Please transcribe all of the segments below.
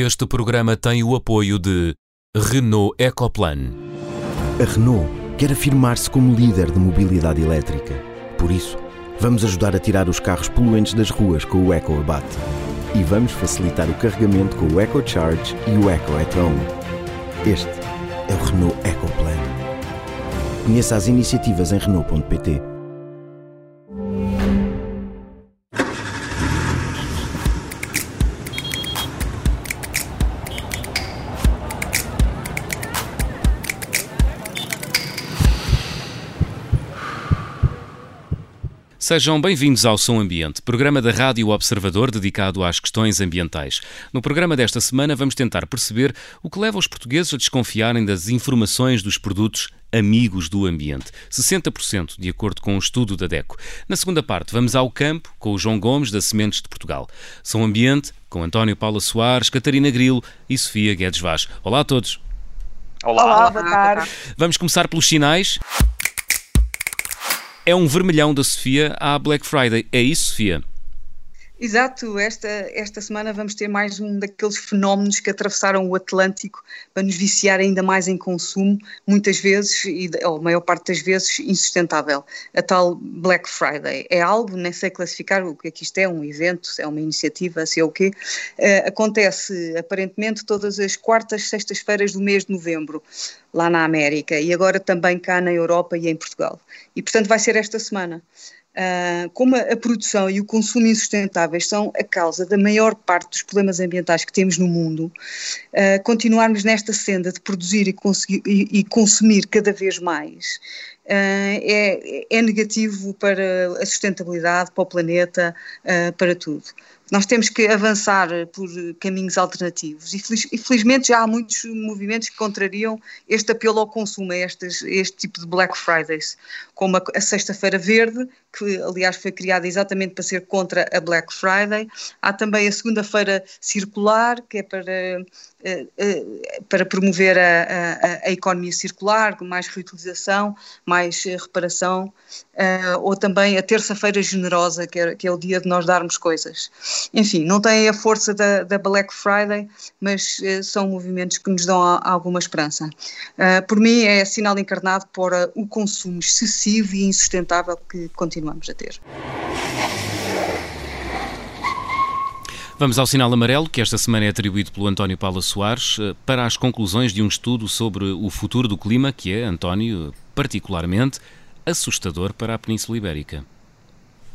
Este programa tem o apoio de Renault Ecoplan. A Renault quer afirmar-se como líder de mobilidade elétrica. Por isso, vamos ajudar a tirar os carros poluentes das ruas com o EcoAbate. E vamos facilitar o carregamento com o EcoCharge e o Eco. Este é o Renault Ecoplan. Conheça as iniciativas em Renault.pt. Sejam bem-vindos ao Som Ambiente, programa da Rádio Observador dedicado às questões ambientais. No programa desta semana vamos tentar perceber o que leva os portugueses a desconfiarem das informações dos produtos amigos do ambiente. 60% de acordo com um estudo da DECO. Na segunda parte vamos ao campo com o João Gomes da Sementes de Portugal. Som Ambiente com António Paula Soares, Catarina Grilo e Sofia Guedes Vaz. Olá a todos. Olá, Olá boa tarde. Vamos começar pelos sinais. É um vermelhão da Sofia à Black Friday. É isso, Sofia? Exato, esta, esta semana vamos ter mais um daqueles fenómenos que atravessaram o Atlântico para nos viciar ainda mais em consumo, muitas vezes, e, ou a maior parte das vezes, insustentável. A tal Black Friday. É algo, nem sei classificar o que é que isto é, um evento, é uma iniciativa, se é o quê. Uh, acontece aparentemente todas as quartas, sextas-feiras do mês de novembro, lá na América, e agora também cá na Europa e em Portugal. E portanto vai ser esta semana. Uh, como a, produção e o consumo insustentáveis são a causa da maior parte dos problemas ambientais que temos no mundo, uh, continuarmos nesta senda de produzir e, consumir cada vez mais uh, é, é, negativo para a sustentabilidade, para o planeta, para tudo. Nós temos que avançar por caminhos alternativos e, feliz, e felizmente já há muitos movimentos que contrariam este apelo ao consumo, a este tipo de Black Fridays, como a, a Sexta-feira Verde, que aliás foi criada exatamente para ser contra a Black Friday. Há também a Segunda-feira Circular, que é para eh, eh, para promover a, a, a, economia circular, com mais reutilização, mais eh, reparação, ou também a terça-feira generosa, que é, que é, o dia de nós darmos coisas. Enfim, não tem a força da, da Black Friday, mas são movimentos que nos dão alguma esperança. por mim, é sinal encarnado para o consumo excessivo e insustentável que continuamos a ter. Vamos ao sinal amarelo, que esta semana é atribuído pelo António Paula Soares, eh, para as conclusões de um estudo sobre o futuro do clima, que é, António, particularmente assustador para a Península Ibérica.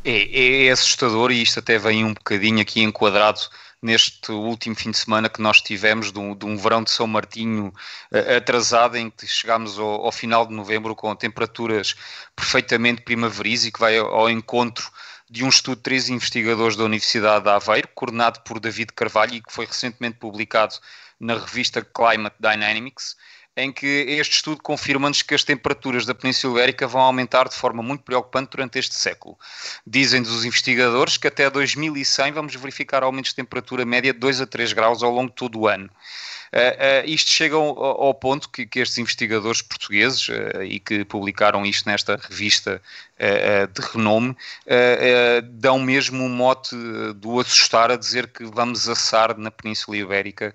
É, é assustador e isto até vem um bocadinho aqui enquadrado neste último fim de semana que nós tivemos de um, de um verão de São Martinho uh, atrasado, em que chegámos ao, ao, final de novembro com temperaturas perfeitamente primaveris e que vai ao, ao encontro de um estudo de três investigadores da Universidade de Aveiro, coordenado por David Carvalho e que foi recentemente publicado na revista Climate Dynamics, em que este estudo confirma-nos que as temperaturas da Península Ibérica vão aumentar de forma muito preocupante durante este século. Dizem-nos os investigadores que até 2100 vamos verificar aumentos de temperatura média de 2 a 3 graus ao longo de todo o ano. Uh, uh, isto chega ao, ao ponto que, que, estes investigadores portugueses, uh, e que publicaram isto nesta revista de renome, dão mesmo um mote do assustar a dizer que vamos assar na Península Ibérica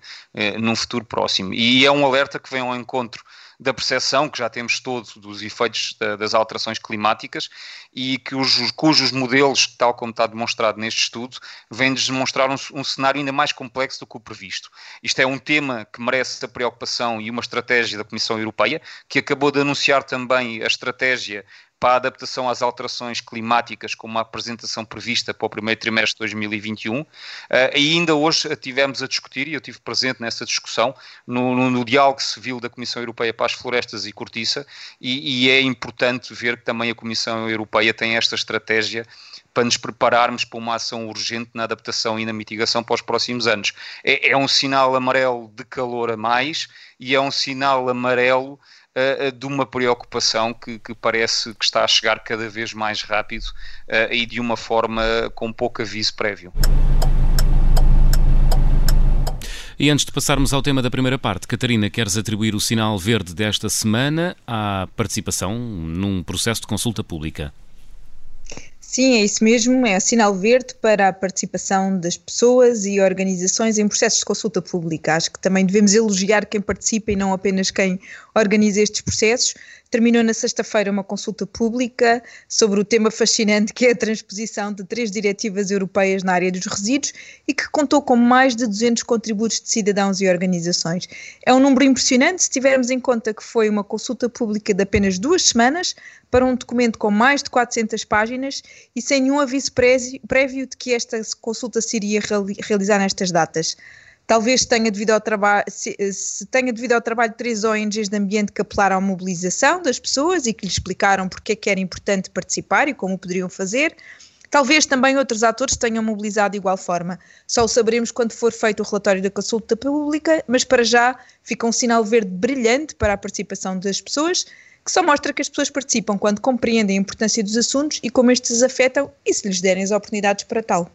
num futuro próximo. E é um alerta que vem ao encontro da percepção que já temos todos dos efeitos da, das alterações climáticas e que os, cujos modelos, tal como está demonstrado neste estudo, vêm-nos demonstrar um, um, cenário ainda mais complexo do que o previsto. Isto é um tema que merece a preocupação e uma estratégia da Comissão Europeia, que acabou de anunciar também a estratégia para a adaptação às alterações climáticas, com uma apresentação prevista para o primeiro trimestre de 2021. Uh, eh, e ainda hoje tivemos a discutir, e eu estive presente nessa discussão, no, no, no diálogo civil da Comissão Europeia para as Florestas e Cortiça, e, e é importante ver que também a Comissão Europeia tem esta estratégia para nos prepararmos para uma ação urgente na adaptação e na mitigação para os próximos anos. É, é um sinal amarelo de calor a mais e é um sinal amarelo uh, de uma preocupação que, que, parece que está a chegar cada vez mais rápido uh, e de uma forma com pouco aviso prévio. E antes de passarmos ao tema da primeira parte, Catarina, queres atribuir o sinal verde desta semana à participação num processo de consulta pública? Sim, é isso mesmo, é sinal verde para a participação das pessoas e organizações em processos de consulta pública. Acho que também devemos elogiar quem participa e não apenas quem organiza estes processos. Terminou na sexta-feira uma consulta pública sobre o tema fascinante que é a transposição de três diretivas europeias na área dos resíduos e que contou com mais de 200 contributos de cidadãos e organizações. É um número impressionante se tivermos em conta que foi uma consulta pública de apenas duas semanas para um documento com mais de 400 páginas e sem nenhum aviso prévio de que esta consulta se iria realizar nestas datas. Talvez tenha devido ao trabalho, se, se, tenha devido ao trabalho de três ONGs de ambiente que apelaram à mobilização das pessoas e que lhes explicaram porque é que era importante participar e como poderiam fazer. Talvez também outros atores tenham mobilizado de igual forma. Só o saberemos quando for feito o relatório da consulta pública, mas para já fica um sinal verde brilhante para a participação das pessoas, que só mostra que as pessoas participam quando compreendem a importância dos assuntos e como estes afetam e se lhes derem as oportunidades para tal.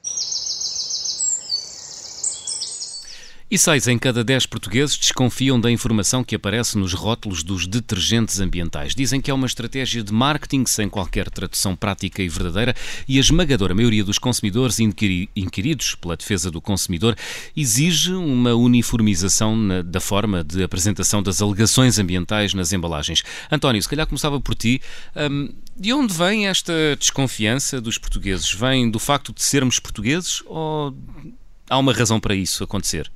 E seis em cada dez portugueses desconfiam da informação que aparece nos rótulos dos detergentes ambientais. Dizem que é uma estratégia de marketing sem qualquer tradução prática e verdadeira e a esmagadora maioria dos consumidores inquiridos pela defesa do consumidor exige uma uniformização na, da forma de apresentação das alegações ambientais nas embalagens. António, se calhar começava por ti. Hum, de onde vem esta desconfiança dos portugueses? Vem do facto de sermos portugueses ou há uma razão para isso acontecer?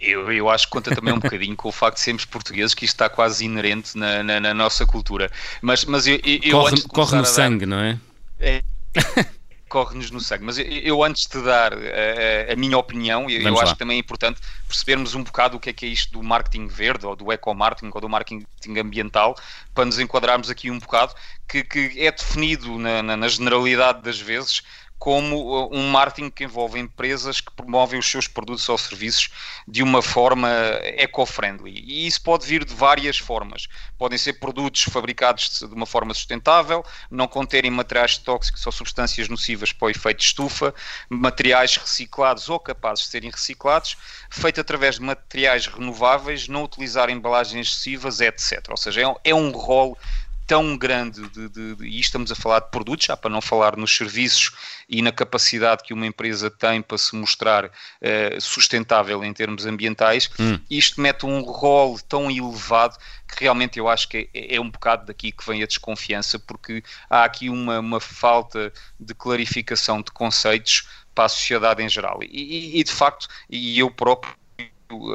Eu, eu acho que conta também um bocadinho com o facto de sermos portugueses, que isto está quase inerente na, na, na nossa cultura. Mas, mas eu, eu corre, corre no dar, sangue, não é? é corre-nos no sangue. Mas eu, eu, antes de dar a, a minha opinião, eu, eu acho que também é importante percebermos um bocado o que é que é isto do marketing verde, ou do eco-marketing, ou do marketing ambiental, para nos enquadrarmos aqui um bocado, que, que é definido na, na, na generalidade das vezes como uh, um marketing que envolve empresas que promovem os seus produtos ou serviços de uma forma eco-friendly. E isso pode vir de várias formas. Podem ser produtos fabricados de uma forma sustentável, não conterem materiais tóxicos ou substâncias nocivas para o efeito de estufa, materiais reciclados ou capazes de serem reciclados, feito através de materiais renováveis, não utilizar embalagens excessivas, etc. Ou seja, é um é rol tão grande de, de, de, e estamos a falar de produtos, já para não falar nos serviços e na capacidade que uma empresa tem para se mostrar uh, sustentável em termos ambientais, hum. isto mete um rol tão elevado que realmente eu acho que é, é, um bocado daqui que vem a desconfiança, porque há aqui uma, uma falta de clarificação de conceitos para a sociedade em geral. E, e, e de facto, e eu próprio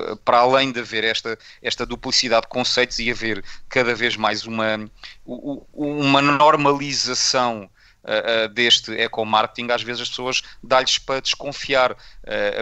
eh, para além de haver esta, esta duplicidade de conceitos e haver cada vez mais uma, uma normalização Uh, uh, deste eco-marketing, às vezes as pessoas dá-lhes para desconfiar,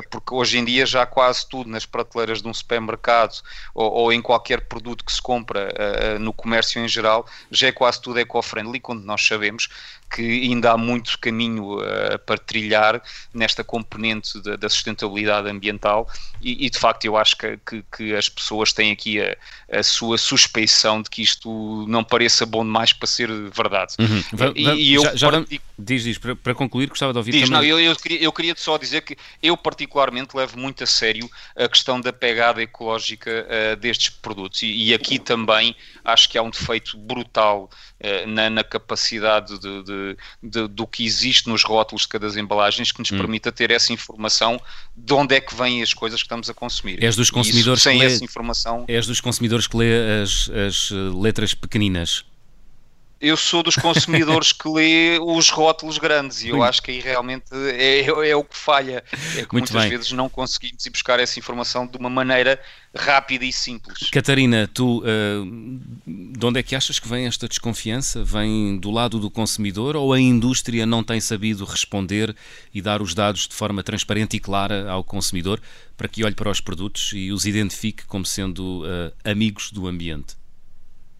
porque hoje em dia já quase tudo nas prateleiras de um supermercado ou, ou em qualquer produto que se compra no comércio em geral, já é quase tudo eco-friendly, quando nós sabemos que ainda há muito caminho para trilhar nesta componente da, da sustentabilidade ambiental e, e, de facto eu acho que, que, que as pessoas têm aqui a, a, sua suspeição de que isto não pareça bom demais para ser verdade. Uhum. E, e, eu já, já diz, diz, para, para, concluir gostava de ouvir diz, também. Não, eu, eu, queria, eu queria só dizer que eu particularmente levo muito a sério a questão da pegada ecológica uh, destes produtos e, e, aqui também acho que há um defeito brutal uh, na, na capacidade de, de de, do que existe nos rótulos de cada das embalagens que nos hum. permita ter essa informação de onde é que vêm as coisas que estamos a consumir. És dos consumidores isso, sem que lê, essa informação. És dos consumidores que lê as, as letras pequeninas eu sou dos consumidores que lê os rótulos grandes e eu acho que aí realmente é, é o que falha. É que Muito muitas bem. vezes não conseguimos ir buscar essa informação de uma maneira rápida e simples. Catarina, tu uh, de onde é que achas que vem esta desconfiança? Vem do lado do consumidor ou a indústria não tem sabido responder e dar os dados de forma transparente e clara ao consumidor para que olhe para os produtos e os identifique como sendo uh, amigos do ambiente?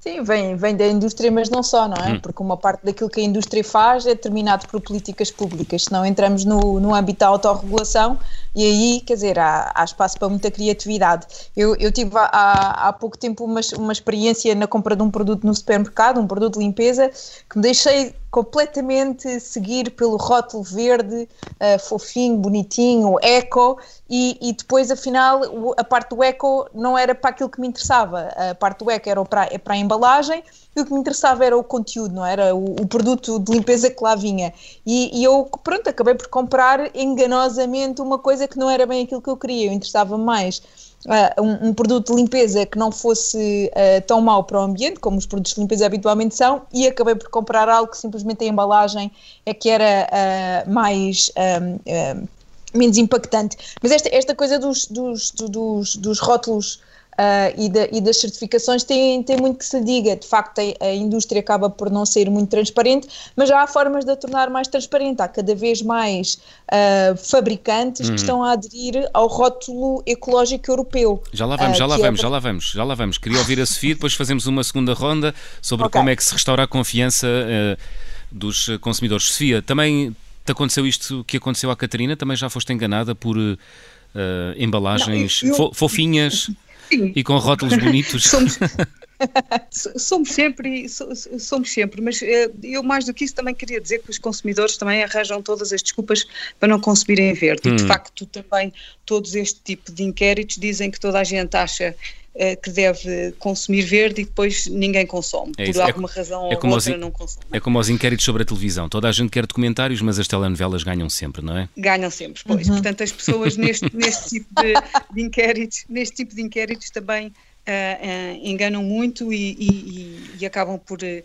Sim, vem, vem da indústria, mas não só, não é? Hum. Porque uma parte daquilo que a indústria faz é determinado por políticas públicas. Se não entramos no, no âmbito da autorregulação, e aí, quer dizer, há, há espaço para muita criatividade. Eu, eu tive há, há pouco tempo uma, uma experiência na compra de um produto no supermercado, um produto de limpeza, que me deixei completamente seguir pelo rótulo verde, uh, fofinho, bonitinho, eco, e, e, depois, afinal, a parte do eco não era para aquilo que me interessava. A parte do eco era para, é para a embalagem o que me interessava era o conteúdo, não era o, o produto de limpeza que lá vinha. E, e, eu, pronto, acabei por comprar enganosamente uma coisa que não era bem aquilo que eu queria. Eu interessava mais uh, um, um, produto de limpeza que não fosse uh, tão mau para o ambiente, como os produtos de limpeza habitualmente são, e acabei por comprar algo que simplesmente a embalagem é que era uh, mais. menos impactante. Mas esta, esta coisa dos, dos, dos, dos rótulos Uh, e, da, e, das certificações tem, tem muito que se diga. De facto, a, a, indústria acaba por não ser muito transparente, mas já há formas de a tornar mais transparente. Há cada vez mais uh, fabricantes uhum. que estão a aderir ao rótulo ecológico europeu. Já lá vamos, uh, já lá vamos, é... já lá vamos, já lá vamos. Queria ouvir a Sofia, depois fazemos uma segunda ronda sobre okay. como é que se restaura a confiança dos consumidores. Sofia, também te aconteceu isto que aconteceu à Catarina? Também já foste enganada por embalagens não, eu... fofinhas? Sim. E com rótulos bonitos. somos, somos sempre, somos sempre, mas eh, eu mais do que isso também queria dizer que os consumidores também arranjam todas as desculpas para não consumirem verde. Hum. E de hum. facto também todos este tipo de inquéritos dizem que toda a gente acha que deve consumir verde e depois ninguém consome, é por é alguma é, razão é ou outra não consome. É como os inquéritos sobre a televisão, toda a gente quer documentários, mas as telenovelas ganham sempre, não é? Ganham sempre, pois. Uhum. Portanto, as pessoas neste, neste tipo de, de, inquéritos, neste tipo de inquéritos também uh, uh, enganam muito e, e, e acabam por uh,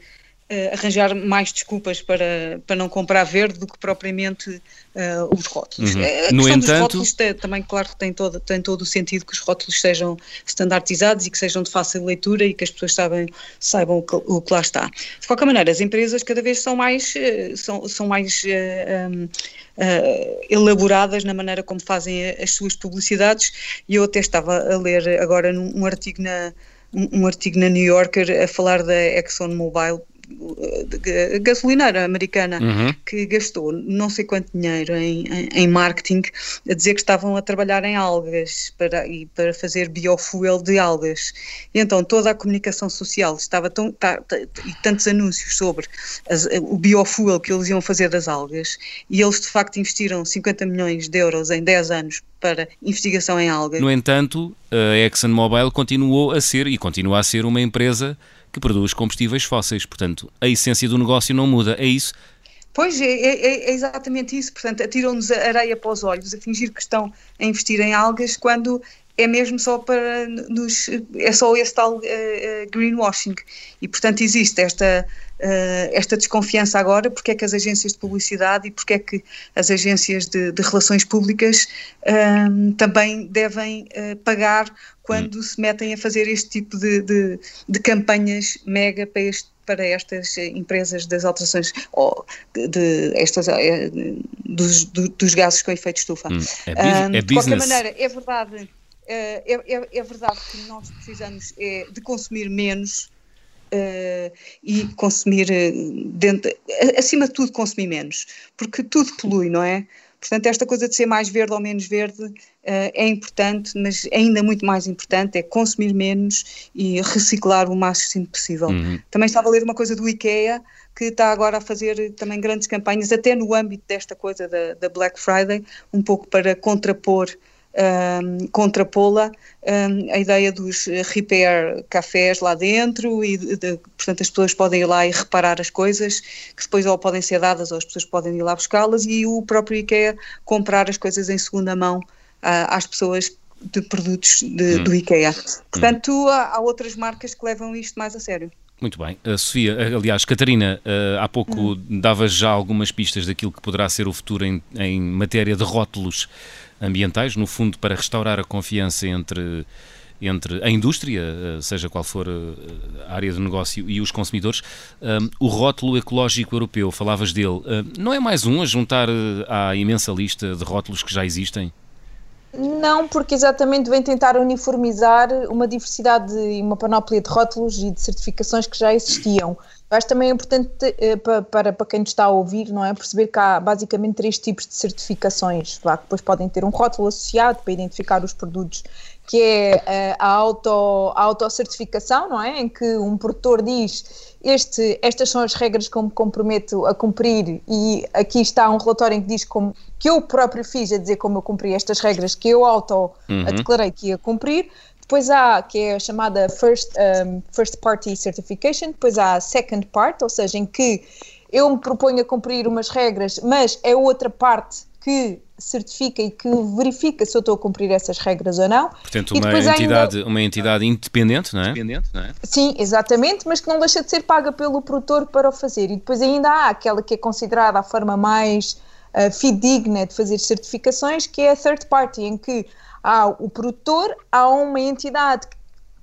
arranjar mais desculpas para, para não comprar verde do que propriamente uh, os rótulos. Uhum. A no entanto, dos rótulos tem, também, claro, tem todo, tem todo o sentido que os rótulos sejam standardizados e que sejam de fácil leitura e que as pessoas sabem, saibam o que, o que lá está. De qualquer maneira, as empresas cada vez são mais, uh, são, são mais uh, um, elaboradas na maneira como fazem as suas publicidades e eu até estava a ler agora num um artigo na um artigo na New Yorker a falar da ExxonMobil gasolineira americana uhum. que gastou não sei quanto dinheiro em, em, em, marketing a dizer que estavam a trabalhar em algas para, e para fazer biofuel de algas. E então toda a comunicação social estava tão, tá, tá, e tantos anúncios sobre as, o biofuel que eles iam fazer das algas e eles de facto investiram 50 milhões de euros em 10 anos para investigação em algas. No entanto, a ExxonMobil continuou a ser e continua a ser uma empresa que produz combustíveis fósseis. Portanto, a essência do negócio não muda. É isso? Pois, é, é, é exatamente isso. Portanto, atiram-nos a areia para os olhos, a fingir que estão a investir em algas, quando é mesmo só para nos, é só esse tal uh, greenwashing e portanto existe esta esta desconfiança agora porque é que as agências de publicidade e porque é que as agências de, de relações públicas ehm, também devem pagar quando hum. se metem a fazer este tipo de, de, de campanhas mega para este para estas empresas das alterações ou de, de estas dos, dos, gases com efeito estufa. Hum, é, um, é de qualquer maneira, é verdade, é, é, é, verdade que nós precisamos é, de consumir menos uh, e consumir dentro, acima de tudo consumir menos, porque tudo polui, não é? Portanto, esta coisa de ser mais verde ou menos verde uh, é importante, mas ainda muito mais importante é consumir menos e reciclar o máximo possível. Uhum. Também estava a ler uma coisa do IKEA, que está agora a fazer também grandes campanhas, até no âmbito desta coisa da, da Black Friday, um pouco para contrapor um, contrapô-la um, a ideia dos repair cafés lá dentro e, de, de, portanto, as pessoas podem ir lá e reparar as coisas que depois ou podem ser dadas ou as pessoas podem ir lá buscá-las e o próprio IKEA comprar as coisas em segunda mão uh, às pessoas de produtos de, hum. do IKEA. Portanto, hum. há, há outras marcas que levam isto mais a sério. Muito bem. Uh, Sofia, aliás, Catarina, uh, há pouco hum. davas já algumas pistas daquilo que poderá ser o futuro em, em matéria de rótulos ambientais, no fundo para restaurar a confiança entre entre a indústria, eh, seja qual for eh, a área de negócio, e os consumidores. O rótulo ecológico europeu, falavas dele, não é mais um a juntar eh, à imensa lista de rótulos que já existem? Não, porque exatamente vem tentar uniformizar uma diversidade e uma panóplia de rótulos e de certificações que já existiam. Acho também é importante eh, para, para, para quem nos está a ouvir, não é? Perceber que há basicamente três tipos de certificações, lá, que depois podem ter um rótulo associado para identificar os produtos, que é eh, a, auto, a autocertificação, não é? Em que um produtor diz este, estas são as regras que eu me comprometo a cumprir e aqui está um relatório em que diz como, que eu próprio fiz a dizer como eu cumpri estas regras que eu auto uhum. declarei que ia cumprir depois há, que é a chamada First, um, first Party Certification, depois há a Second Part, ou seja, em que eu me proponho a cumprir umas regras, mas é outra parte que certifica e que verifica se eu estou a cumprir essas regras ou não. Portanto, uma entidade, ainda... uma entidade independente, não é? Independente, não é? Sim, exatamente, mas que não deixa de ser paga pelo produtor para o fazer. E depois ainda há aquela que é considerada a forma mais uh, fidedigna de fazer certificações, que é a third party, em que há o produtor, há uma entidade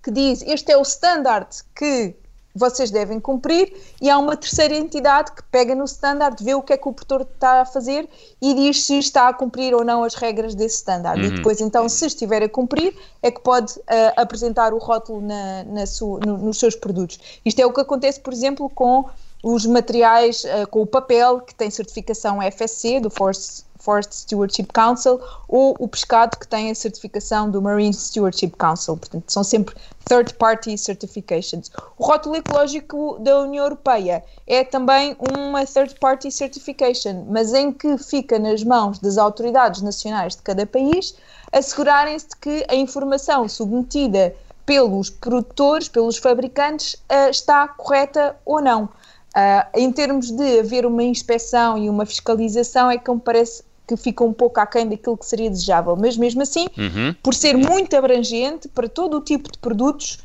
que diz este é o standard que vocês devem cumprir e há uma terceira entidade que pega no standard, vê o que é que o produtor está a fazer e diz se está a cumprir ou não as regras desse standard. Uhum. E depois, então, se estiver a cumprir, é que pode uh, apresentar o rótulo na, na sua, no, nos seus produtos. Isto é o que acontece, por exemplo, com os materiais, uh, com o papel que tem certificação FSC, do Force Forest Stewardship Council, ou o pescado que tem a certificação do Marine Stewardship Council. Portanto, são sempre third party certifications. O rótulo ecológico da União Europeia é também uma third party certification, mas em que fica nas mãos das autoridades nacionais de cada país assegurarem-se de que a informação submetida pelos produtores, pelos fabricantes, uh, está correta ou não. Uh, em termos de haver uma inspeção e uma fiscalização, é que me parece que fica um pouco aquém daquilo que seria desejável. Mas mesmo assim, uhum. por ser muito abrangente para todo o tipo de produtos,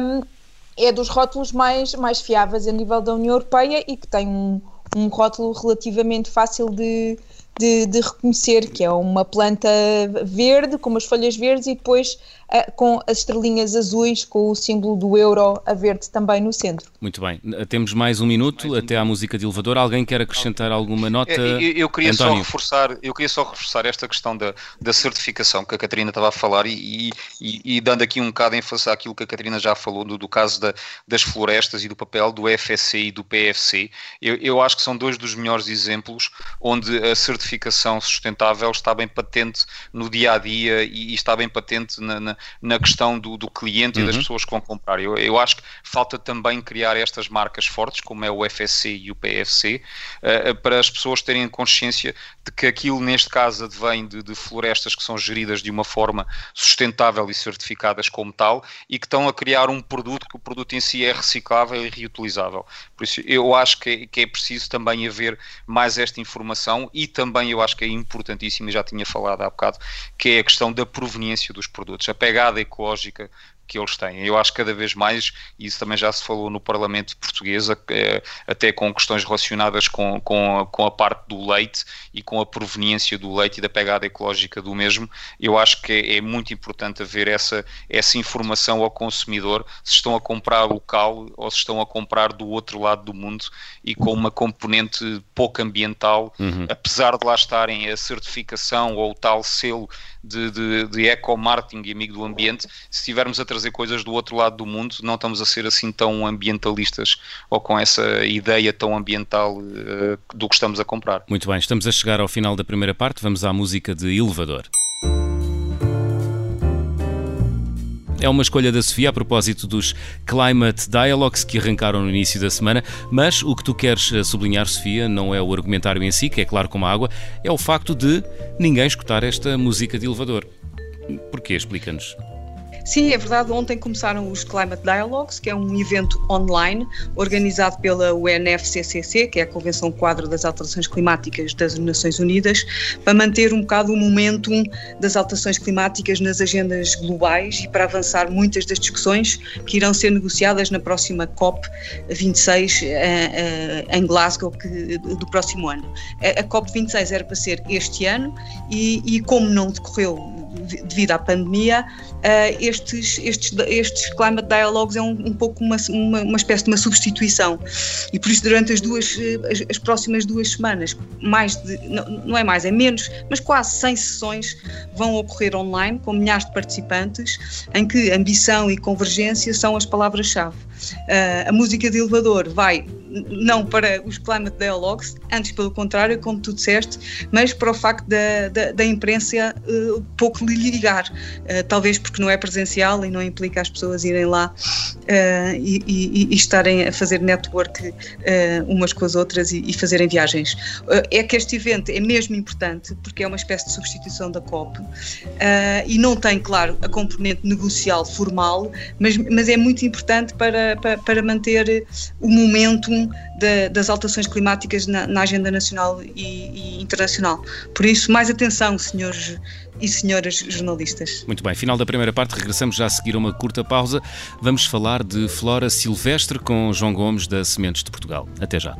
um, é dos rótulos mais, mais fiáveis a nível da União Europeia e que tem um, um rótulo relativamente fácil de, de, de, reconhecer, que é uma planta verde, com umas folhas verdes e depois com as estrelinhas azuis, com o símbolo do euro a verde também no centro. Muito bem. Temos mais um minuto mais um até à música de elevador. Alguém quer acrescentar alguma nota? Eu, eu queria António. só reforçar, eu queria só reforçar esta questão da, da certificação que a Catarina estava a falar e, e, e dando aqui um bocado ênfase àquilo que a Catarina já falou do, do caso da, das florestas e do papel do FSC e do PFC. Eu, eu acho que são dois dos melhores exemplos onde a certificação sustentável está bem patente no dia a dia e, e está bem patente na, na, na questão do, do cliente uhum. e das uhum. pessoas que vão comprar. Eu, eu acho que falta também criar estas marcas fortes, como é o FSC e o PFC, uh, eh, eh, para as pessoas terem consciência de que aquilo, neste caso, advém de, de, florestas que são geridas de uma forma sustentável e certificadas como tal e que estão a criar um produto que o produto em si é reciclável e reutilizável. Por isso, eu acho que é, que é preciso também haver mais esta informação e também eu acho que é importantíssimo, e já tinha falado há bocado, que é a questão da proveniência dos produtos. A pegada ecológica que eles têm. Eu acho que cada vez mais, e isso também já se falou no Parlamento português, até com questões relacionadas com, com, com a parte do leite e com a proveniência do leite e da pegada ecológica do mesmo, eu acho que é, é muito importante haver essa, essa informação ao consumidor se estão a comprar local ou se estão a comprar do outro lado do mundo e com uma componente pouco ambiental, uhum. apesar de lá estarem a certificação ou o tal selo de, de, de eco-marketing e amigo do ambiente, se estivermos a trazer coisas do outro lado do mundo, não estamos a ser assim tão ambientalistas ou com essa ideia tão ambiental uh, do que estamos a comprar. Muito bem, estamos a chegar ao final da primeira parte, vamos à música de elevador. É uma escolha da Sofia a propósito dos Climate Dialogues que arrancaram no início da semana, mas o que tu queres eh, sublinhar, Sofia, não é o argumentário em si, que é claro como a água, é o facto de ninguém escutar esta música de elevador. Porquê? Explica-nos. Sim, é verdade. Ontem começaram os Climate Dialogues, que é um evento online organizado pela UNFCCC, que é a Convenção Quadro das Alterações Climáticas das Nações Unidas, para manter um bocado o momentum das alterações climáticas nas agendas globais e para avançar muitas das discussões que irão ser negociadas na próxima COP 26 eh, eh, em Glasgow do próximo ano. A, COP 26 era para ser este ano e, e como não decorreu devido à pandemia, uh, estes, estes, estes Climate Dialogues é um, um pouco uma, uma, uma, espécie de uma substituição. E por isso, durante as duas, as, as próximas duas semanas, mais de, não, não, é mais, é menos, mas quase 100 sessões vão ocorrer online, com milhares de participantes, em que ambição e convergência são as palavras-chave. Uh, a música de elevador vai não para os climate dialogues, antes pelo contrário, como tu disseste, mas para o facto da, da, da imprensa uh, pouco lhe ligar, uh, talvez porque não é presencial e não implica as pessoas irem lá e, e, e, estarem a fazer network umas com as outras e, e fazerem viagens. é que este evento é mesmo importante porque é uma espécie de substituição da COP e não tem, claro, a componente negocial formal, mas, mas é muito importante para, para, para manter o momentum da, das alterações climáticas na, na agenda nacional e, e, internacional. Por isso, mais atenção, senhores e senhoras jornalistas. Muito bem, final da primeira parte, regressamos já a seguir a uma curta pausa. Vamos falar de flora silvestre com João Gomes da Sementes de Portugal. Até já.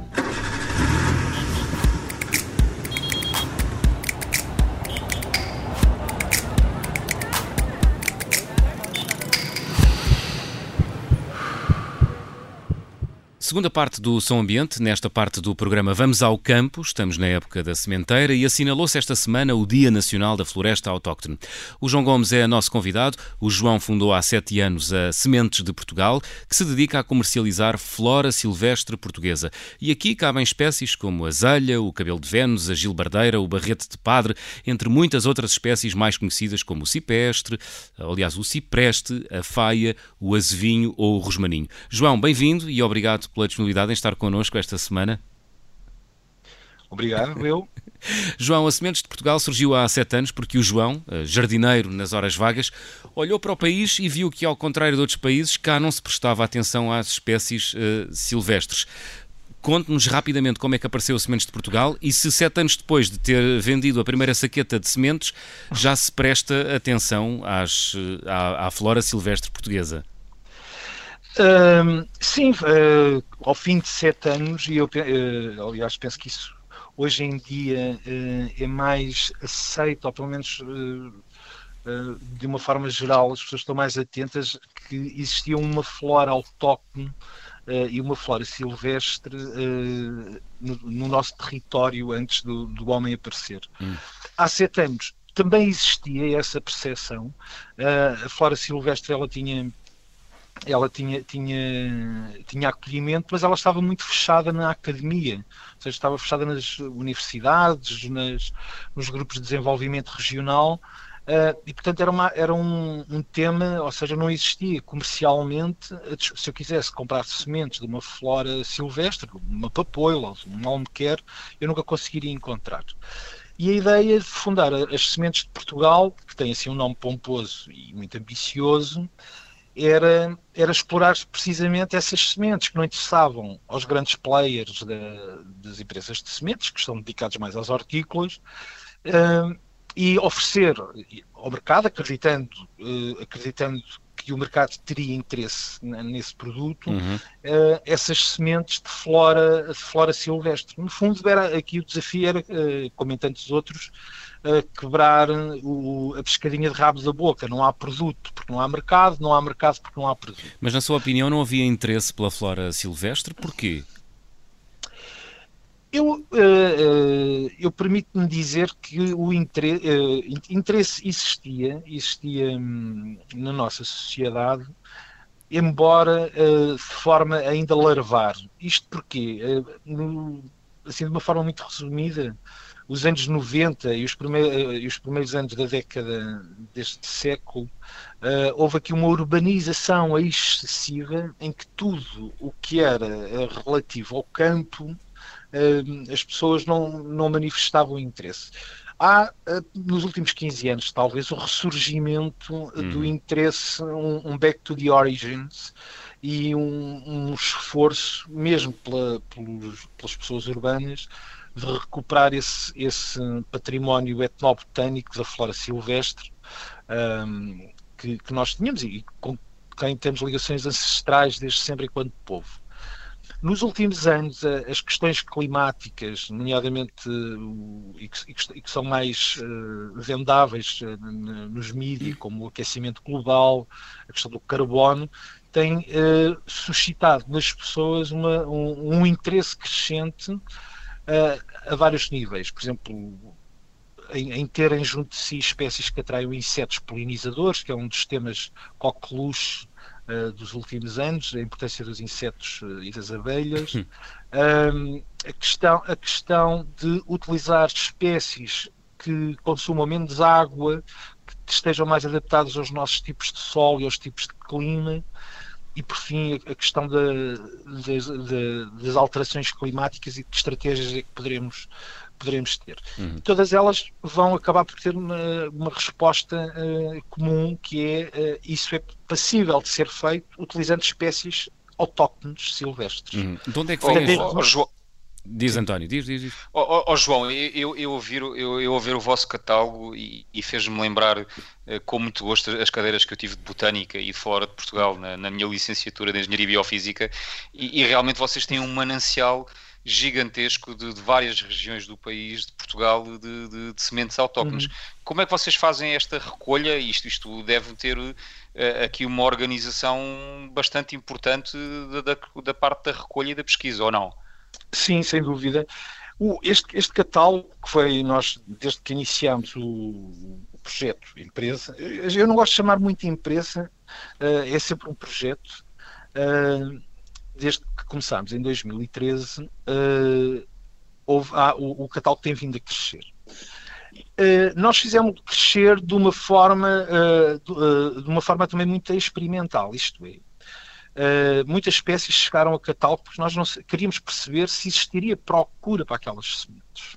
Segunda parte do Som Ambiente, nesta parte do programa Vamos ao Campo, estamos na época da sementeira e assinalou-se esta semana o Dia Nacional da Floresta Autóctone. O João Gomes é nosso convidado. O João fundou há sete anos a Sementes de Portugal, que se dedica a comercializar flora silvestre portuguesa. E aqui cabem espécies como a zelha, o cabelo de Vênus, a gilbardeira, o barrete de padre, entre muitas outras espécies mais conhecidas como o cipestre, aliás, o cipreste, a faia, o azevinho ou o rosmaninho. João, bem-vindo e obrigado pela disponibilidade em estar connosco esta semana. Obrigado, eu. João, a Sementes de Portugal surgiu há sete anos porque o João, eh, jardineiro nas horas vagas, olhou para o país e viu que, ao contrário de outros países, cá não se prestava atenção às espécies uh, silvestres. Conte-nos rapidamente como é que apareceu a Sementes de Portugal e se sete anos depois de ter vendido a primeira saqueta de sementes já se presta atenção às, eh, à, à flora silvestre portuguesa. Uh, sim, uh, ao fim de sete anos, e eu uh, aliás penso que isso hoje em dia eh, é mais aceito, ou pelo menos de uma forma geral, as pessoas estão mais atentas que existia uma flora autóctone e uma flora silvestre no, no, nosso território antes do, do homem aparecer. Hum. Há sete anos também existia essa percepção. a flora silvestre ela tinha ela tinha, tinha, tinha acolhimento, mas ela estava muito fechada na academia, ou seja, estava fechada nas universidades, nas, nos grupos de desenvolvimento regional, uh, e portanto era, uma, era um, um, tema, ou seja, não existia comercialmente, se eu quisesse comprar sementes de uma flora silvestre, uma papoila, um almequer, eu nunca conseguiria encontrar. E a ideia de fundar as Sementes de Portugal, que tem assim um nome pomposo e muito ambicioso, era, era explorar precisamente essas sementes que não interessavam aos grandes players da, das empresas de sementes, que estão dedicados mais às hortícolas, uh, e oferecer ao mercado, acreditando, uh, acreditando que o mercado teria interesse nesse produto, uhum. uh, essas sementes de flora, de flora silvestre. No fundo, era, aqui o desafio era, uh, como em tantos outros, quebrar o, a pescadinha de rabos da boca. Não há produto porque não há mercado, não há mercado porque não há produto. Mas, na sua opinião, não havia interesse pela flora silvestre? Porquê? Eu, uh, eu permito-me dizer que o interesse, uh, interesse existia, existia um, na nossa sociedade, embora de forma ainda larvar. Isto porque, assim, de uma forma muito resumida, os anos 90 e os, primeiros, e os primeiros anos da década deste século, houve aqui uma urbanização excessiva em que tudo o que era relativo ao campo as pessoas não, não manifestavam interesse. Há, nos últimos 15 anos, talvez, o ressurgimento hum. do interesse, um, um, back to the origins e um, um esforço, mesmo pela, pelos, pelas pessoas urbanas, de recuperar esse, esse património etnobotânico da flora silvestre um, que, que, nós tínhamos e com quem temos ligações ancestrais desde sempre enquanto povo. Nos últimos anos, as questões climáticas, nomeadamente e que, e que são mais uh, vendáveis uh, nos mídias, como o aquecimento global, a questão do carbono, têm uh, suscitado nas pessoas uma, um, um, interesse crescente a vários níveis. Por exemplo, em, em, terem junto de si espécies que atraem insetos polinizadores, que é um dos temas coqueluche uh, dos últimos anos, a importância dos insetos e das abelhas, um, a, questão, a questão de utilizar espécies que consumam menos água, que estejam mais adaptadas aos nossos tipos de solo e aos tipos de clima, e por fim a questão da, das, das alterações climáticas e de estratégias é que poderemos poderemos ter. Uhum. Todas elas vão acabar por ter uma, uma resposta uh, comum, que é uh, isso é passível de ser feito utilizando espécies autóctones silvestres. Uhum. De onde é que vem oh, oh, João, Diz António, diz, diz, diz. Oh, oh, João, eu, eu, ouvir, eu, eu ouvir o vosso catálogo e, e fez-me lembrar eh, com muito gosto as cadeiras que eu tive de Botânica e de fora de Portugal na, na minha licenciatura de Engenharia Biofísica e, e, realmente vocês têm um manancial gigantesco de, de, várias regiões do país, de Portugal, de, de, de sementes autóctones. Uhum. Como é que vocês fazem esta recolha? Isto, isto deve ter uh, aqui uma organização bastante importante da, da, da, parte da recolha e da pesquisa, ou não? Sim, sem dúvida. O, este, este catálogo, que foi nós, desde que iniciámos o, o projeto, empresa, eu não gosto de chamar muito de empresa, uh, é sempre um projeto. Uh, desde que começámos em 2013, uh, eh, houve, ah, o, o, catálogo tem vindo a crescer. Nós fizemos crescer de uma forma, uh, de uma forma também muito experimental, isto é, muitas espécies chegaram ao catálogo porque nós não queríamos perceber se existiria procura para aquelas sementes.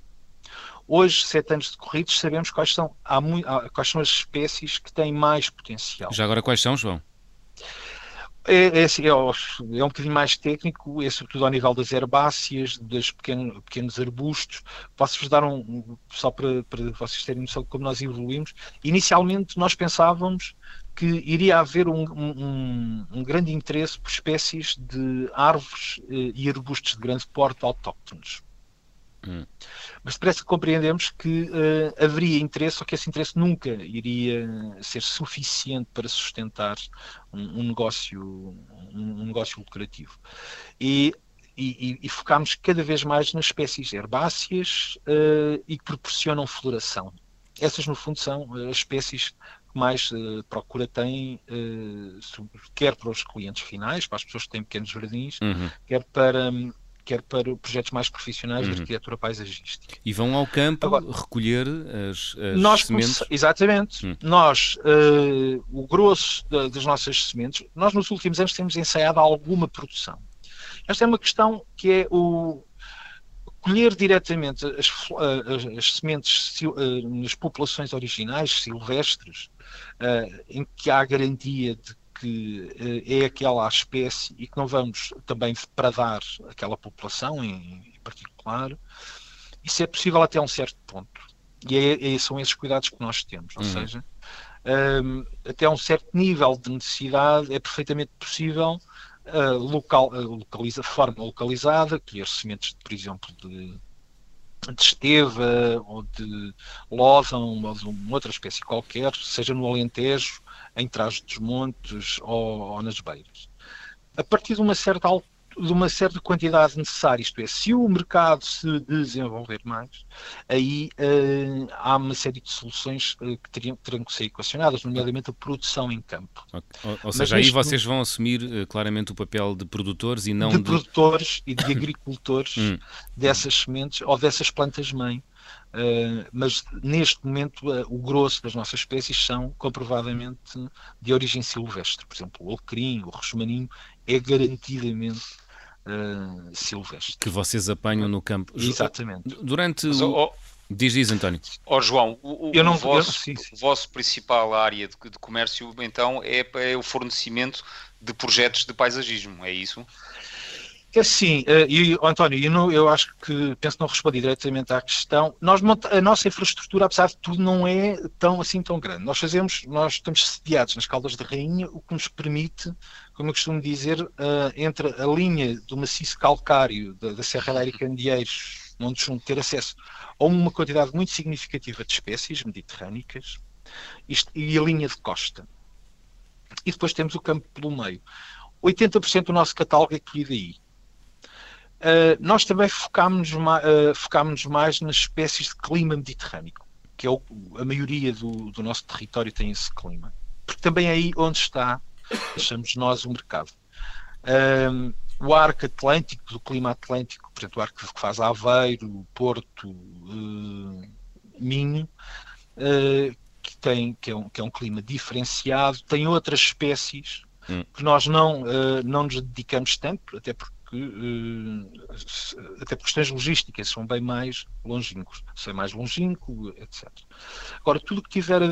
Hoje, sete anos decorridos, sabemos quais são, há, há, quais são as espécies que têm mais potencial. Já agora quais são, João? É, é, assim, é, é, um bocadinho mais técnico, é sobretudo ao nível das herbáceas, dos pequeno, pequenos arbustos. Posso-vos dar um, só para, para vocês terem noção de como nós evoluímos. Inicialmente nós pensávamos que iria haver um, um, um grande interesse por espécies de árvores eh, e arbustos de grande porte autóctones. Hum. Mas depressa compreendemos que uh, haveria interesse, só que esse interesse nunca iria ser suficiente para sustentar um, um negócio, um, um, negócio lucrativo. E, e, e focámos cada vez mais nas espécies herbáceas uh, e que proporcionam floração. Essas, no fundo, são as espécies que mais uh, procura tem, quer para os clientes finais, para as pessoas que têm pequenos jardins, uhum. quer para um, quer para projetos mais profissionais uhum. de arquitetura paisagística. E vão ao campo Agora, recolher as, as nós, sementes? Exatamente. Uhum. Nós, uh, o grosso da, das nossas sementes, nós nos últimos anos temos ensaiado alguma produção. Esta é uma questão que é o colher diretamente as, as, as sementes uh, nas populações originais, silvestres, uh, em que há garantia de que eh, é aquela espécie e que não vamos também depredar aquela população em, em particular, isso é possível até um certo ponto. E é, é, são esses cuidados que nós temos, ou uhum. seja, um, até um certo nível de necessidade é perfeitamente possível uh, local, uh, localiza, forma localizada, colher sementes, por exemplo, de, de esteva ou de lózão ou de uma outra espécie qualquer, seja no Alentejo em trás dos montes ou, ou nas beiras. A partir de uma certa altura, de uma certa quantidade necessária, isto é, se o mercado se desenvolver mais, aí uh, há uma série de soluções uh, que teriam, terão que ser equacionadas, nomeadamente a produção em campo. Ou, ou seja, aí vocês vão assumir uh, claramente o papel de produtores e não de... de... produtores e de agricultores hum. dessas sementes ou dessas plantas-mãe Uh, mas neste momento uh, o grosso das nossas espécies são comprovadamente de origem silvestre. Por exemplo, o alecrim, o roxmaninho é garantidamente uh, silvestre. Que vocês apanham no campo. Exatamente. Durante mas, o... Oh, diz, diz, António. Ó oh, João, o, eu não, o, vosso, eu, sim, sim. o vosso principal área de, de comércio então é, é o fornecimento de projetos de paisagismo, é isso? É assim, uh, e, António, eu, não, eu acho que penso que não respondi diretamente à questão. Nós, a nossa infraestrutura, apesar de tudo, não é tão assim tão grande. Nós fazemos, nós estamos sediados nas Caldas de Rainha, o que nos permite, como eu costumo dizer, uh, entre a linha do maciço calcário da, da Serra da Candeeiros, onde vão ter acesso a uma quantidade muito significativa de espécies mediterrânicas, isto, e a linha de costa. E depois temos o campo pelo meio. 80% do nosso catálogo é colhido aí. Uh, nós também focámos, uh, focámos mais nas espécies de clima mediterrâneo, que é o, a maioria do, do, nosso território tem esse clima. Porque também é aí onde está achamos nós o mercado. Um, o arco atlântico, do clima atlântico, por exemplo, o arco que faz Aveiro, Porto, uh, Minho, uh, que, tem, que, é um, que é um clima diferenciado, tem outras espécies hum. que nós não, uh, não nos dedicamos tanto, até porque até por questões logísticas são bem mais longínquos, ser mais longínquo, etc. Agora, tudo que tiver a,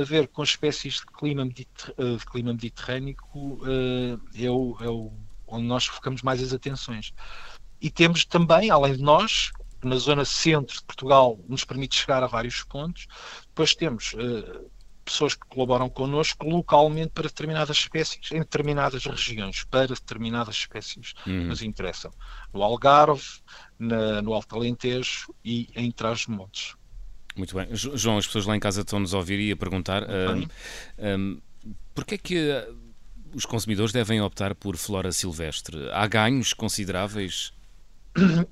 a, ver com espécies de clima, mediter, de clima mediterrâneo é o, é o onde nós focamos mais as atenções. E temos também, além de nós, na zona centro de Portugal nos permite chegar a vários pontos, depois temos pessoas que colaboram connosco localmente para determinadas espécies, em determinadas regiões, para determinadas espécies que uhum. nos interessam. No Algarve, na, no Alto Alentejo e em Trás-os-Montes. Muito bem. João, as pessoas lá em casa estão-nos a ouvir e a perguntar um, um, porquê é que os consumidores devem optar por flora silvestre? Há ganhos consideráveis?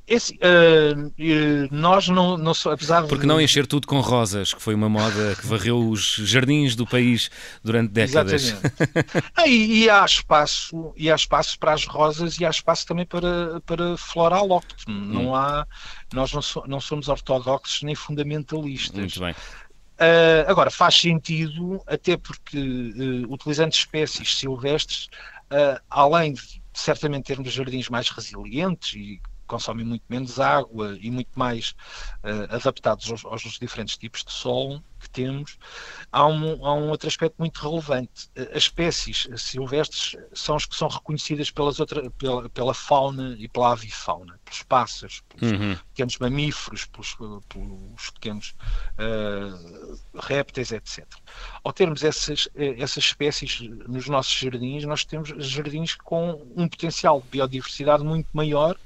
Esse, uh, nós não, não apesar de... Porque não encher tudo com rosas, que foi uma moda que varreu os jardins do país durante décadas. ah, e, e, há espaço, e há espaço para as rosas e há espaço também para, para flora alóctone. Hum. Não há, nós não, so, não somos ortodoxos nem fundamentalistas. Muito bem. Uh, agora, faz sentido, até porque uh, utilizando espécies silvestres, uh, além de certamente termos jardins mais resilientes e consomem muito menos água e muito mais uh, adaptados aos, aos, diferentes tipos de solo que temos, há um, há um outro aspecto muito relevante. As espécies silvestres são as que são reconhecidas pelas outra, pela, pela fauna e pela avifauna, pelos pássaros, pelos uhum. pequenos mamíferos, pelos, pelos pequenos uh, répteis, etc. Ao termos essas, essas espécies nos nossos jardins, nós temos jardins com um potencial de biodiversidade muito maior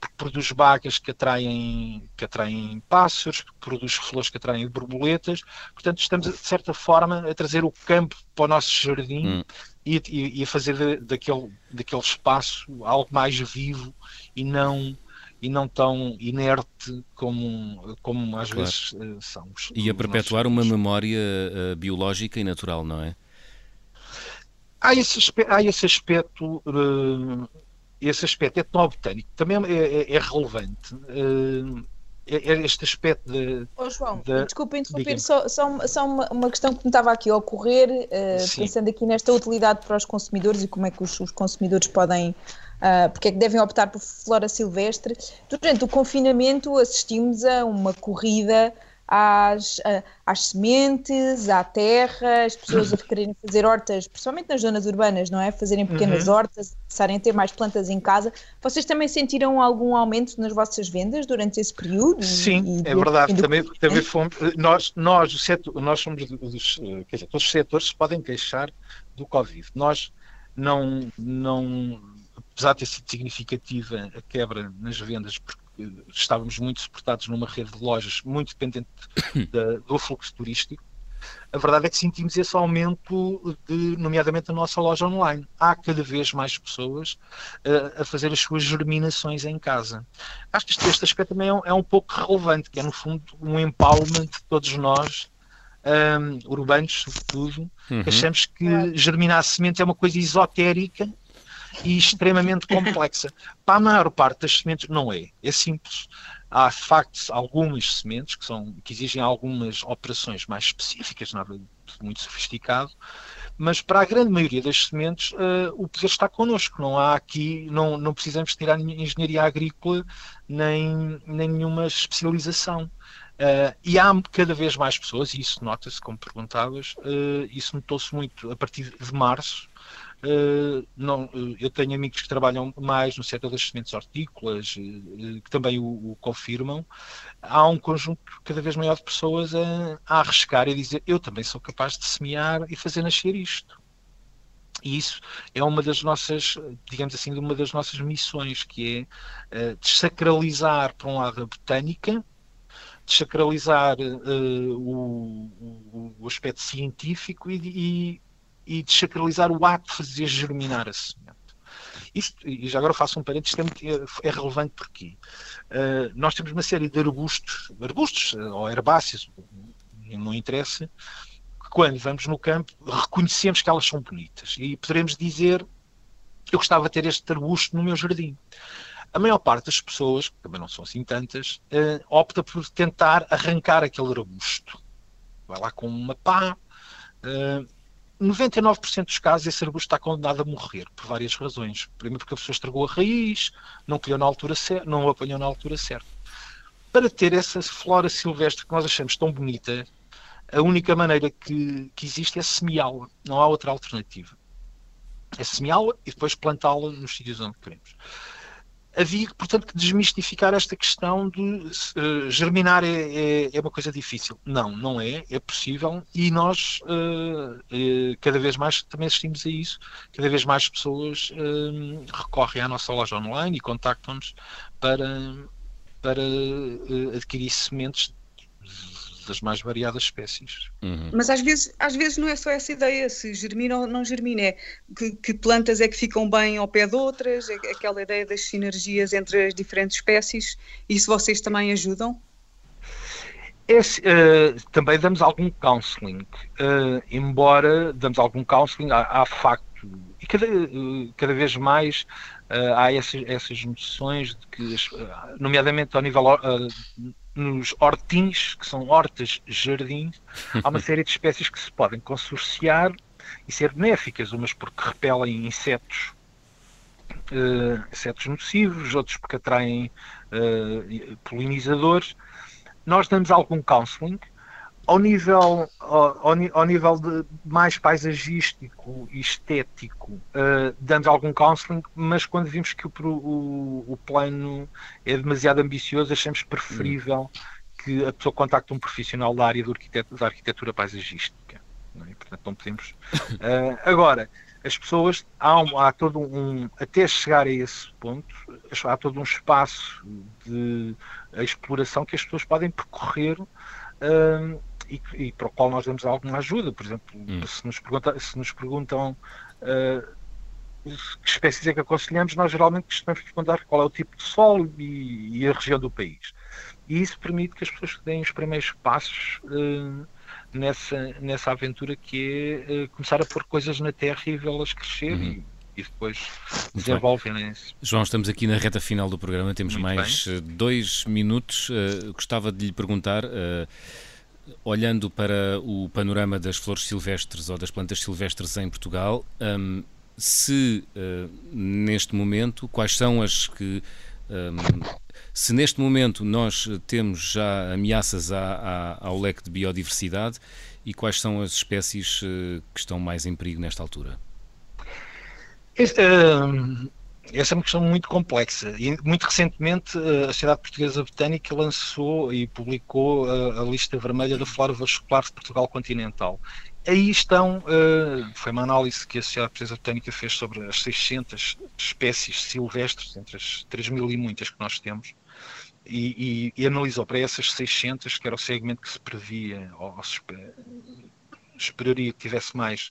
que produz bagas que atraem, que atraem pássaros, que produz flores que atraem borboletas. Portanto, estamos, de certa forma, a trazer o campo para o nosso jardim hum. e, e, e, a fazer de, daquele, daquele espaço algo mais vivo e não e não tão inerte como, como às claro. vezes uh, são. E a perpetuar uma memória uh, biológica e natural, não é? Há esse, há esse aspecto uh, esse aspecto etnobotânico também é, é, é relevante. Uh, este aspecto de. Oh, João, de, desculpa interromper, só, só, só uma, uma, questão que me estava aqui a ocorrer, uh, pensando aqui nesta utilidade para os consumidores e como é que os, os consumidores podem. Uh, porque é que devem optar por flora silvestre. Durante o confinamento assistimos a uma corrida às, às sementes, à terra, as pessoas a quererem fazer hortas, principalmente nas zonas urbanas, não é? Fazerem pequenas uhum. hortas, começarem a ter mais plantas em casa. Vocês também sentiram algum aumento nas vossas vendas durante esse período? Sim, e, é verdade. Também, também fomos, nós, nós, o setor, nós somos dos, quer dizer, todos os setores se podem queixar do Covid. Nós não, não, apesar de ter sido significativa a quebra nas vendas, porque estávamos muito suportados numa rede de lojas muito dependente da, do fluxo turístico. A verdade é que sentimos esse aumento, de, nomeadamente na nossa loja online. Há cada vez mais pessoas uh, a fazer as suas germinações em casa. Acho que este, este aspecto também é um, é um, pouco relevante, que é no fundo um empowerment de todos nós, um, urbanos sobretudo, uhum. que achamos que germinar semente é uma coisa esotérica e extremamente complexa. Para a maior parte das sementes não é, é simples. Há, de facto, algumas sementes que, são, que exigem algumas operações mais específicas, nada muito sofisticado, mas para a grande maioria das sementes uh, o poder está connosco. Não há aqui, não, não precisamos tirar engenharia agrícola nem, nem nenhuma especialização. Uh, e há cada vez mais pessoas, e isso nota-se, como perguntavas, uh, isso notou-se muito a partir de março, não, uh, eu tenho amigos que trabalham mais no setor das sementes hortícolas, uh, que também o, o, confirmam. Há um conjunto cada vez maior de pessoas a, a arriscar e dizer: Eu também sou capaz de semear e fazer nascer isto. E isso é uma das nossas, digamos assim, uma das nossas missões, que é desacralizar, por um lado, a botânica, desacralizar o, o, o, aspecto científico e, e e desacralizar o ato de fazer germinar a semente. Isto, e já agora faço um parênteses, é, é relevante porque uh, nós temos uma série de arbustos, arbustos uh, ou herbáceas, não interessa, quando vamos no campo reconhecemos que elas são bonitas e poderemos dizer eu gostava de ter este arbusto no meu jardim. A maior parte das pessoas, que também não são assim tantas, uh, opta por tentar arrancar aquele arbusto. Vai lá com uma pá. Uh, 99% dos casos esse arbusto está condenado a morrer, por várias razões. Primeiro porque a pessoa estragou a raiz, não colheu na altura não apanhou na altura certa. Para ter essa flora silvestre que nós achamos tão bonita, a única maneira que, que existe é semeá-la. Não há outra alternativa. É semeá-la e depois plantá-la nos sítios onde queremos havia, portanto, que desmistificar esta questão de uh, germinar é, é, é, uma coisa difícil. Não, não é, é possível e nós uh, uh, cada vez mais também assistimos a isso, cada vez mais pessoas recorrem à nossa loja online e contactam-nos para, para adquirir sementes das mais variadas espécies. Uhum. Mas às vezes, às vezes não é só essa ideia, se germina ou não germina, é que, que, plantas é que ficam bem ao pé de outras, é aquela ideia das sinergias entre as diferentes espécies, isso vocês também ajudam? Esse, uh, também damos algum counseling, uh, embora damos algum counseling, há, há facto, e cada, uh, cada vez mais há essas, essas noções de que, nomeadamente ao nível nos hortins, que são hortas jardins, há uma série de espécies que se podem consorciar e ser benéficas, umas porque repelem insetos, uh, insetos nocivos, outros porque atraem uh, polinizadores. Nós damos algum counseling, ao nível, ao, ao, nível de mais paisagístico e estético, uh, damos algum counseling, mas quando vimos que o, o, o plano é demasiado ambicioso, achamos preferível que a pessoa contacte um profissional da área da arquitetura paisagística. Não é? Portanto, não podemos. Uh, agora, as pessoas, há, um, há todo um. Até chegar a esse ponto, há todo um espaço de exploração que as pessoas podem percorrer. Uh, e, e, para o qual nós damos alguma ajuda. Por exemplo, hum. se, nos pergunta, se nos perguntam uh, que espécies é que aconselhamos, nós geralmente costumamos perguntar qual é o tipo de solo e, e, a região do país. E isso permite que as pessoas deem os primeiros passos uh, nessa, nessa aventura que é uh, começar a pôr coisas na terra e vê-las crescer uhum. e, e depois desenvolverem isso. João, estamos aqui na reta final do programa, temos Muito mais bem. dois minutos. Uh, gostava de lhe perguntar. Olhando para o panorama das flores silvestres ou das plantas silvestres em Portugal, um, se uh, neste momento, quais são as que. Um, se neste momento nós temos já ameaças à, à, ao leque de biodiversidade e quais são as espécies uh, que estão mais em perigo nesta altura? Este, uh, essa é uma questão muito complexa e muito recentemente eh, a Sociedade Portuguesa Botânica lançou e publicou a, eh, a lista vermelha da flora vascular de Portugal continental. Aí estão, uh, foi uma análise que a Sociedade Portuguesa Botânica fez sobre as 600 espécies silvestres, entre as 3 mil e muitas que nós temos, e, e, e, analisou para essas 600, que era o segmento que se previa, ou se esperaria que tivesse mais,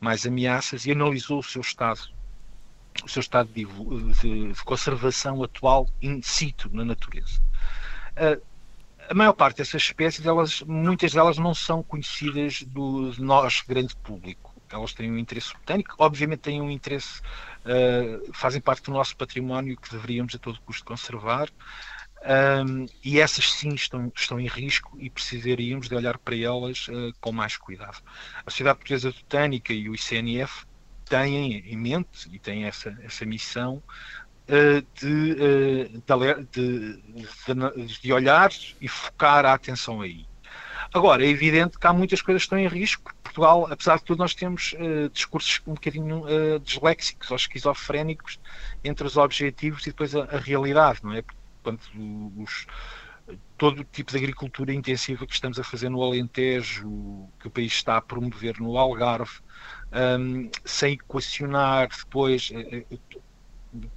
mais ameaças, e analisou o seu estado o seu estado de, de, conservação atual in situ na natureza. Uh, a maior parte dessas espécies, elas, muitas delas não são conhecidas do, nós, grande público. Elas têm um interesse botânico, obviamente têm um interesse, uh, fazem parte do nosso património que deveríamos a todo custo conservar. Um, e essas sim estão, estão em risco e precisaríamos de olhar para elas uh, com mais cuidado. A Sociedade Portuguesa Botânica e o ICNF têm em mente e têm essa, essa missão uh, de, uh, de, de, de, olhar e focar a atenção aí. Agora, é evidente que há muitas coisas que estão em risco. Portugal, apesar de tudo, nós temos uh, discursos um bocadinho uh, disléxicos ou esquizofrénicos entre os objetivos e depois a, a realidade, não é? Portanto, os, todo o tipo de agricultura intensiva que estamos a fazer no Alentejo, que o país está a promover no Algarve, um, sem equacionar depois uh,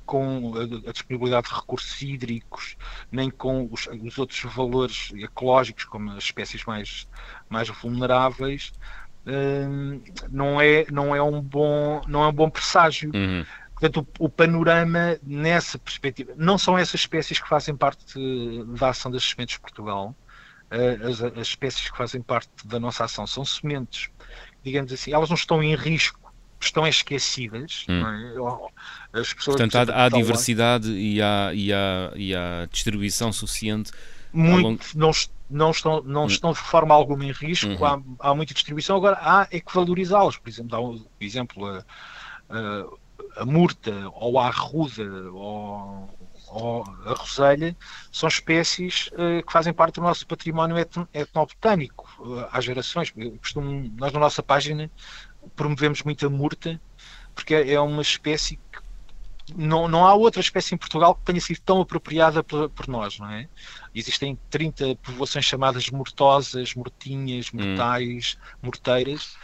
com a, disponibilidade de recursos hídricos, nem com os, os, outros valores ecológicos, como as espécies mais, mais vulneráveis, um, não, é, não, é um bom, não é um bom presságio. Uhum. Portanto, o, o, panorama nessa perspectiva, não são essas espécies que fazem parte da ação das sementes de Portugal, as, as espécies que fazem parte da nossa ação são sementes, digamos assim, elas não estão em risco, estão esquecidas. Hum. É? As pessoas Portanto, há, há diversidade e há, e, há, e há distribuição suficiente. Muito, longo... não, não, estão, não hum. estão de forma alguma em risco, uhum. há, há muita distribuição, agora há é que valorizá-las. Por exemplo, dá um exemplo, a, a, a murta, ou a arruda, ou ou a roselha, são espécies uh, que fazem parte do nosso património etno, etnobotânico uh, há gerações. Costumo, nós na nossa página promovemos muito a murta, porque é, é uma espécie que não, não há outra espécie em Portugal que tenha sido tão apropriada por, por nós, não é? Existem 30 povoações chamadas mortosas, mortinhas, hum. mortais, hum. morteiras,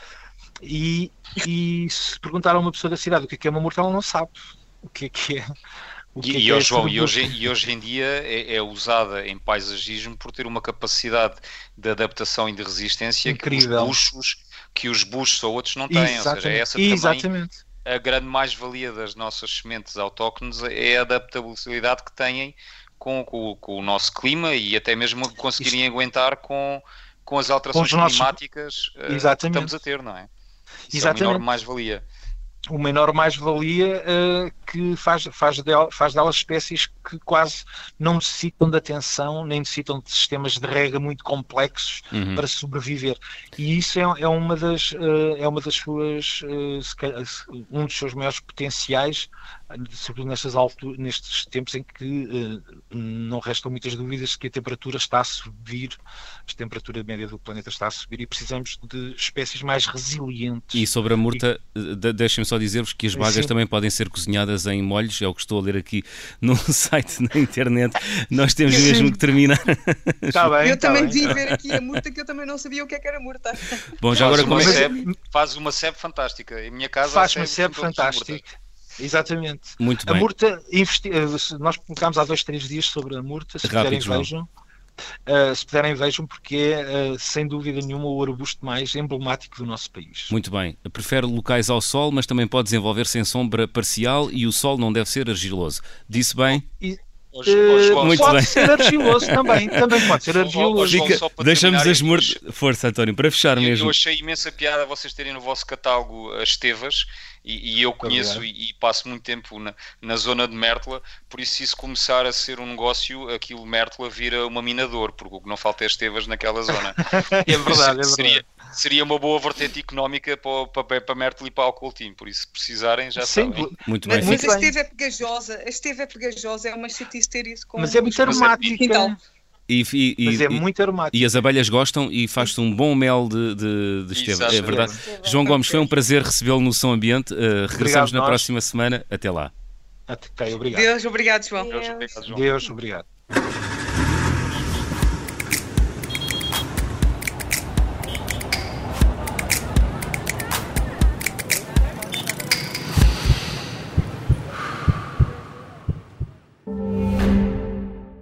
e, e se perguntar a uma pessoa da cidade o que é, que é uma mortal, ela não sabe o que é que é e, e, é João, e, hoje, e hoje em dia é, é, usada em paisagismo por ter uma capacidade de adaptação e de resistência Incrível. que os buchos, que os buchos ou outros não têm. Exatamente. Ou seja, essa também Exatamente. a grande mais-valia das nossas sementes autóctones é a adaptabilidade que têm com, com, com, o nosso clima e até mesmo conseguirem Isto... aguentar com, com as alterações com climáticas nossos... uh, que estamos a ter, não é? Isso Exatamente. é uma enorme mais-valia uma enorme mais-valia uh, que faz, faz, del, faz delas espécies que quase não necessitam de atenção, nem necessitam de sistemas de rega muito complexos uhum. para sobreviver. E isso é, é uma das, uh, é uma das suas, uh, um dos seus maiores potenciais sobretudo nestas alturas, nestes tempos em que uh, não restam muitas dúvidas que a temperatura está a subir, a temperatura média do planeta está a subir e precisamos de espécies mais resilientes. E sobre a murta, e... deixem-me só dizer-vos que as bagas Sim. também podem ser cozinhadas em molhos, é o que estou a ler aqui num site na internet. Nós temos Sim. mesmo que terminar. Tá bem, eu tá também devia ver aqui a murta, que eu também não sabia o que, é que era murta. Bom, já faz agora uma sebe, faz uma sebe fantástica. Em minha casa faz uma sebe fantástica. Exatamente. Muito bem. A Murta, investi... Eh, nós publicámos há dois, três dias sobre a Murta, se Rápido, puderem vejam. Uh, se puderem vejam porque é uh, sem dúvida nenhuma o arbusto mais emblemático do nosso país. Muito bem. Prefere locais ao sol, mas também pode desenvolver-se em sombra parcial e o sol não deve ser argiloso. Disse bem? E... Uh, Muito pode bem. ser argiloso também, também pode ser argiloso. Deixamos as mortes. Força, António, para fechar eu, mesmo. Eu achei imensa piada vocês terem no vosso catálogo as Tevas e, e eu conheço e, e, passo muito tempo na, na zona de Mértola, por isso se isso começar a ser um negócio, aquilo Mértola vira uma minador, porque o que não falta é estevas naquela zona. é verdade, é verdade. Seria, seria uma boa vertente económica para, para, para Mértola e para Alcoltim, por isso se precisarem já Sim, sabem. Muito bem. Mas, mas a esteve é pegajosa, a esteve é pegajosa, é uma chatice ter isso com Mas é muito aromática. Então, e, e, Mas é muito aromático. E as abelhas gostam e faz-se um bom mel de, de, de esteva. É verdade. João Gomes, foi um prazer recebê-lo no Som Ambiente. Uh, regressamos obrigado, na nós. próxima semana. Até lá. Até, obrigado. Deus, obrigado, João. Deus, obrigado, João. Deus, obrigado.